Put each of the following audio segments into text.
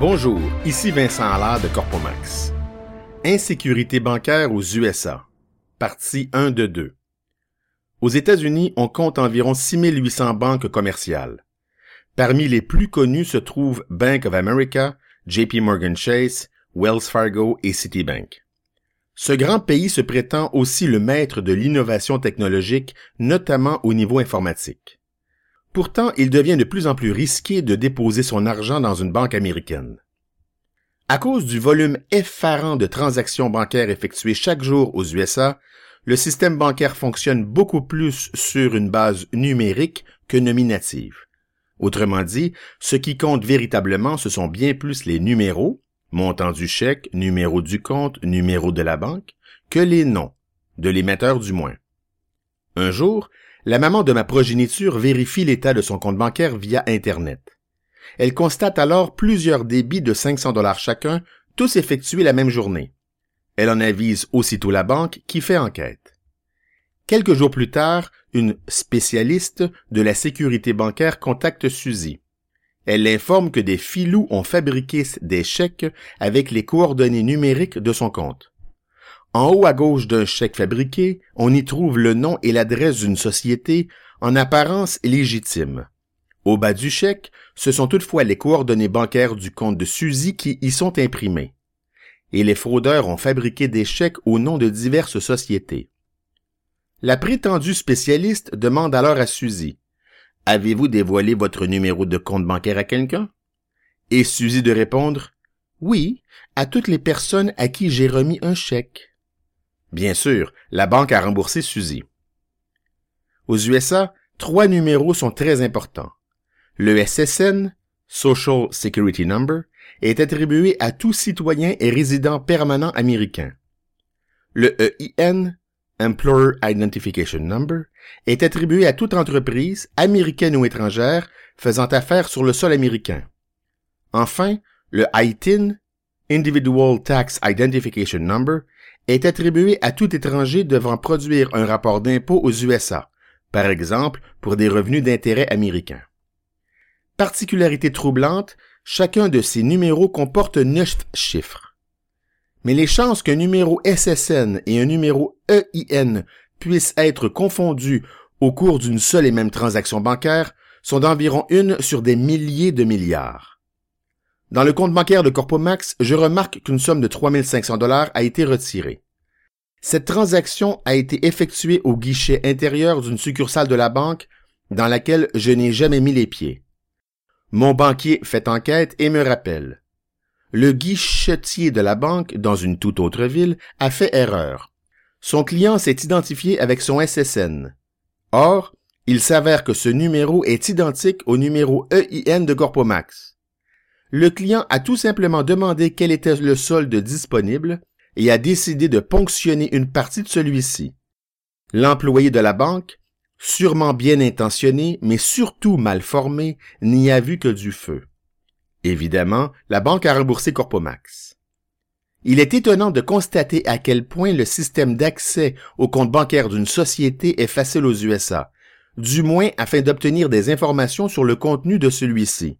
Bonjour, ici Vincent Allard de Corpomax. Insécurité bancaire aux USA. Partie 1 de 2. Aux États-Unis, on compte environ 6800 banques commerciales. Parmi les plus connues se trouvent Bank of America, JP Morgan Chase, Wells Fargo et Citibank. Ce grand pays se prétend aussi le maître de l'innovation technologique, notamment au niveau informatique. Pourtant, il devient de plus en plus risqué de déposer son argent dans une banque américaine. À cause du volume effarant de transactions bancaires effectuées chaque jour aux USA, le système bancaire fonctionne beaucoup plus sur une base numérique que nominative. Autrement dit, ce qui compte véritablement, ce sont bien plus les numéros, montant du chèque, numéro du compte, numéro de la banque, que les noms, de l'émetteur du moins. Un jour, la maman de ma progéniture vérifie l'état de son compte bancaire via Internet. Elle constate alors plusieurs débits de 500 dollars chacun, tous effectués la même journée. Elle en avise aussitôt la banque qui fait enquête. Quelques jours plus tard, une spécialiste de la sécurité bancaire contacte Suzy. Elle l'informe que des filous ont fabriqué des chèques avec les coordonnées numériques de son compte. En haut à gauche d'un chèque fabriqué, on y trouve le nom et l'adresse d'une société en apparence légitime. Au bas du chèque, ce sont toutefois les coordonnées bancaires du compte de Suzy qui y sont imprimées. Et les fraudeurs ont fabriqué des chèques au nom de diverses sociétés. La prétendue spécialiste demande alors à Suzy Avez-vous dévoilé votre numéro de compte bancaire à quelqu'un? Et Suzy de répondre Oui, à toutes les personnes à qui j'ai remis un chèque. Bien sûr, la banque a remboursé Suzy. Aux USA, trois numéros sont très importants. Le SSN, Social Security Number, est attribué à tout citoyen et résident permanent américain. Le EIN, Employer Identification Number, est attribué à toute entreprise, américaine ou étrangère, faisant affaire sur le sol américain. Enfin, le ITIN, Individual Tax Identification Number, est attribué à tout étranger devant produire un rapport d'impôt aux USA, par exemple pour des revenus d'intérêt américains. Particularité troublante, chacun de ces numéros comporte neuf chiffres. Mais les chances qu'un numéro SSN et un numéro EIN puissent être confondus au cours d'une seule et même transaction bancaire sont d'environ une sur des milliers de milliards. Dans le compte bancaire de Corpomax, je remarque qu'une somme de 3500 dollars a été retirée. Cette transaction a été effectuée au guichet intérieur d'une succursale de la banque dans laquelle je n'ai jamais mis les pieds. Mon banquier fait enquête et me rappelle. Le guichetier de la banque, dans une toute autre ville, a fait erreur. Son client s'est identifié avec son SSN. Or, il s'avère que ce numéro est identique au numéro EIN de Corpomax. Le client a tout simplement demandé quel était le solde disponible et a décidé de ponctionner une partie de celui-ci. L'employé de la banque, sûrement bien intentionné, mais surtout mal formé, n'y a vu que du feu. Évidemment, la banque a remboursé Corpomax. Il est étonnant de constater à quel point le système d'accès au compte bancaire d'une société est facile aux USA, du moins afin d'obtenir des informations sur le contenu de celui-ci.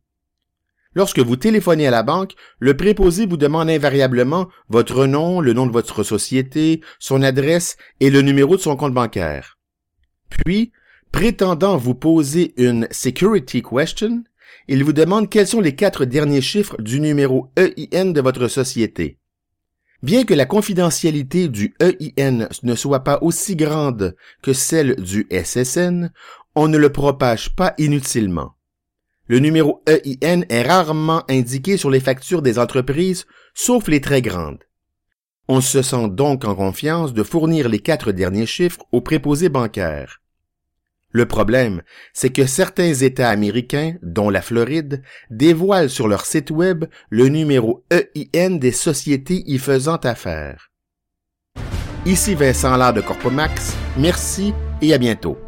Lorsque vous téléphonez à la banque, le préposé vous demande invariablement votre nom, le nom de votre société, son adresse et le numéro de son compte bancaire. Puis, prétendant vous poser une security question, il vous demande quels sont les quatre derniers chiffres du numéro EIN de votre société. Bien que la confidentialité du EIN ne soit pas aussi grande que celle du SSN, on ne le propage pas inutilement. Le numéro EIN est rarement indiqué sur les factures des entreprises, sauf les très grandes. On se sent donc en confiance de fournir les quatre derniers chiffres aux préposés bancaires. Le problème, c'est que certains États américains, dont la Floride, dévoilent sur leur site web le numéro EIN des sociétés y faisant affaire. Ici Vincent Lard de Corpomax, merci et à bientôt.